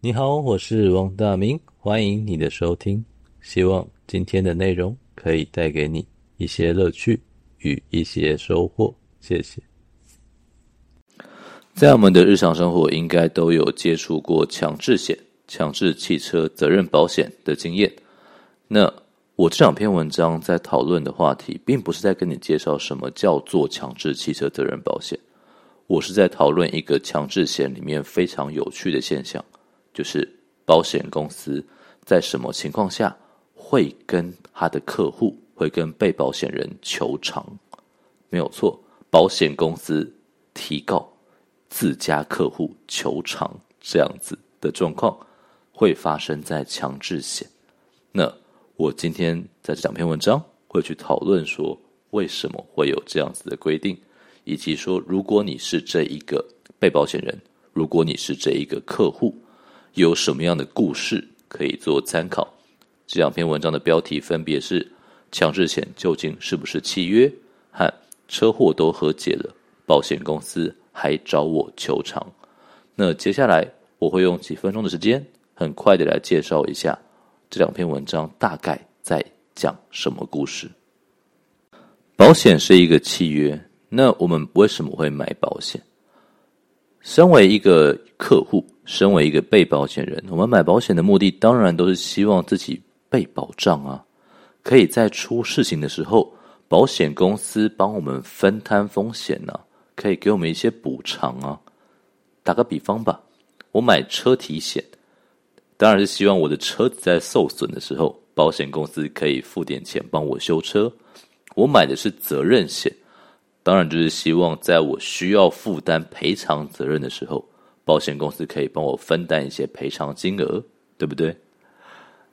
你好，我是王大明，欢迎你的收听。希望今天的内容可以带给你一些乐趣与一些收获。谢谢。在我们的日常生活，应该都有接触过强制险、强制汽车责任保险的经验。那我这两篇文章在讨论的话题，并不是在跟你介绍什么叫做强制汽车责任保险，我是在讨论一个强制险里面非常有趣的现象。就是保险公司在什么情况下会跟他的客户，会跟被保险人求偿？没有错，保险公司提告自家客户求偿这样子的状况会发生在强制险。那我今天在这两篇文章会去讨论说，为什么会有这样子的规定，以及说如果你是这一个被保险人，如果你是这一个客户。有什么样的故事可以做参考？这两篇文章的标题分别是：强制险究竟是不是契约？和车祸都和解了，保险公司还找我求偿。那接下来我会用几分钟的时间，很快的来介绍一下这两篇文章大概在讲什么故事。保险是一个契约，那我们为什么会买保险？身为一个客户。身为一个被保险人，我们买保险的目的当然都是希望自己被保障啊，可以在出事情的时候，保险公司帮我们分摊风险呢、可以给我们一些补偿啊。打个比方吧，我买车体险，当然是希望我的车子在受损的时候，保险公司可以付点钱帮我修车。我买的是责任险，当然就是希望在我需要负担赔偿责任的时候。保险公司可以帮我分担一些赔偿金额，对不对？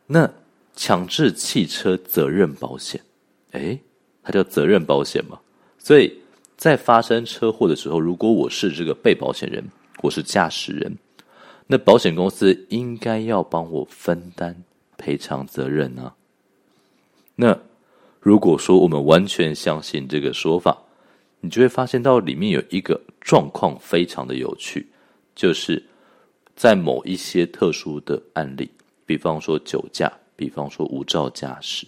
那强制汽车责任保险，诶，它叫责任保险嘛？所以在发生车祸的时候，如果我是这个被保险人，我是驾驶人，那保险公司应该要帮我分担赔偿责任啊。那如果说我们完全相信这个说法，你就会发现到里面有一个状况非常的有趣。就是在某一些特殊的案例，比方说酒驾，比方说无照驾驶，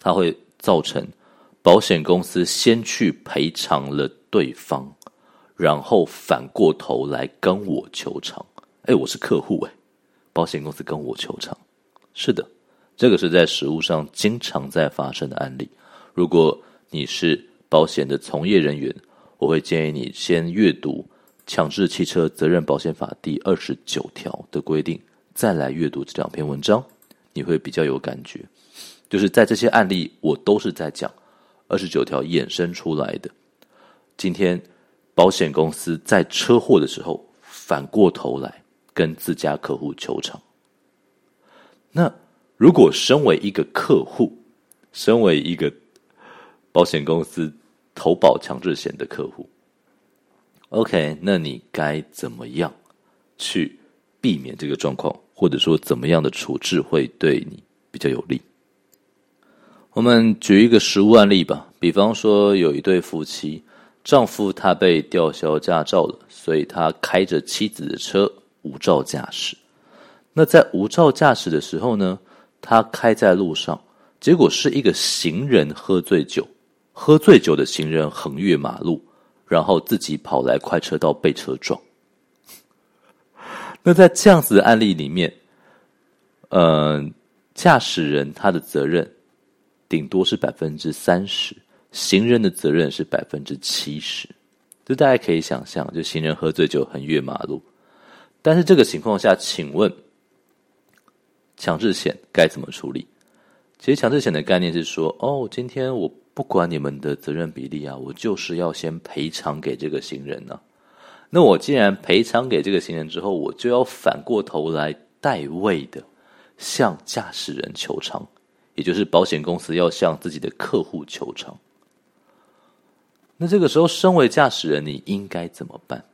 它会造成保险公司先去赔偿了对方，然后反过头来跟我求偿。哎，我是客户哎，保险公司跟我求偿。是的，这个是在实务上经常在发生的案例。如果你是保险的从业人员，我会建议你先阅读。强制汽车责任保险法第二十九条的规定，再来阅读这两篇文章，你会比较有感觉。就是在这些案例，我都是在讲二十九条衍生出来的。今天保险公司在车祸的时候，反过头来跟自家客户求偿。那如果身为一个客户，身为一个保险公司投保强制险的客户。OK，那你该怎么样去避免这个状况，或者说怎么样的处置会对你比较有利？我们举一个实务案例吧，比方说有一对夫妻，丈夫他被吊销驾照了，所以他开着妻子的车无照驾驶。那在无照驾驶的时候呢，他开在路上，结果是一个行人喝醉酒，喝醉酒的行人横越马路。然后自己跑来快车道被车撞。那在这样子的案例里面，呃，驾驶人他的责任顶多是百分之三十，行人的责任是百分之七十。就大家可以想象，就行人喝醉酒横越马路，但是这个情况下，请问强制险该怎么处理？其实强制险的概念是说，哦，今天我。不管你们的责任比例啊，我就是要先赔偿给这个行人呢、那我既然赔偿给这个行人之后，我就要反过头来代位的向驾驶人求偿，也就是保险公司要向自己的客户求偿。那这个时候，身为驾驶人，你应该怎么办？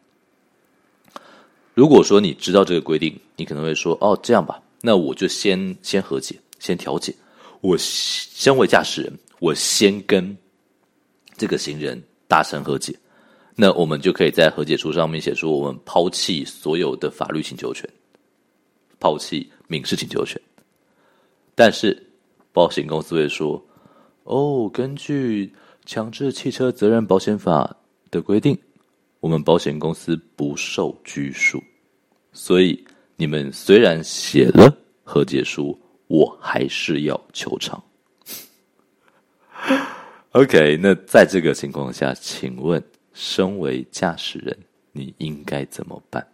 如果说你知道这个规定，你可能会说：“哦，这样吧，那我就先先和解，先调解。我身为驾驶人。”我先跟这个行人达成和解，那我们就可以在和解书上面写出我们抛弃所有的法律请求权，抛弃民事请求权。但是保险公司会说：“哦，根据强制汽车责任保险法的规定，我们保险公司不受拘束，所以你们虽然写了和解书，我还是要求偿。” OK，那在这个情况下，请问，身为驾驶人，你应该怎么办？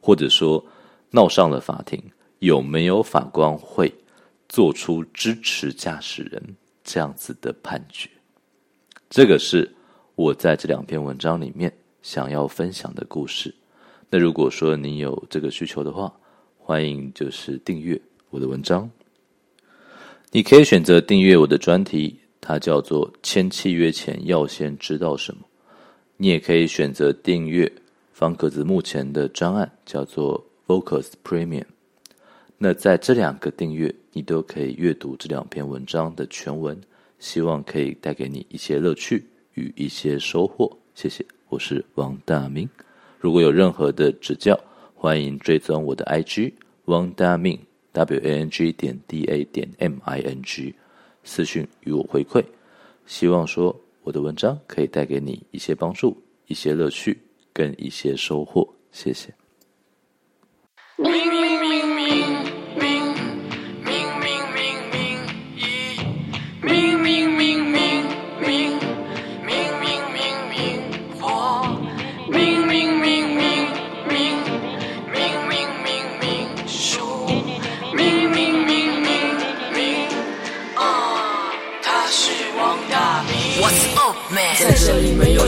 或者说，闹上了法庭，有没有法官会做出支持驾驶人这样子的判决？这个是我在这两篇文章里面想要分享的故事。那如果说你有这个需求的话，欢迎就是订阅我的文章。你可以选择订阅我的专题。它叫做签契约前要先知道什么。你也可以选择订阅方格子目前的专案，叫做 Focus Premium。那在这两个订阅，你都可以阅读这两篇文章的全文，希望可以带给你一些乐趣与一些收获。谢谢，我是王大明。如果有任何的指教，欢迎追踪我的 IG 王大明 W A N G 点 D A 点 M I N G。私讯与我回馈，希望说我的文章可以带给你一些帮助、一些乐趣跟一些收获。谢谢。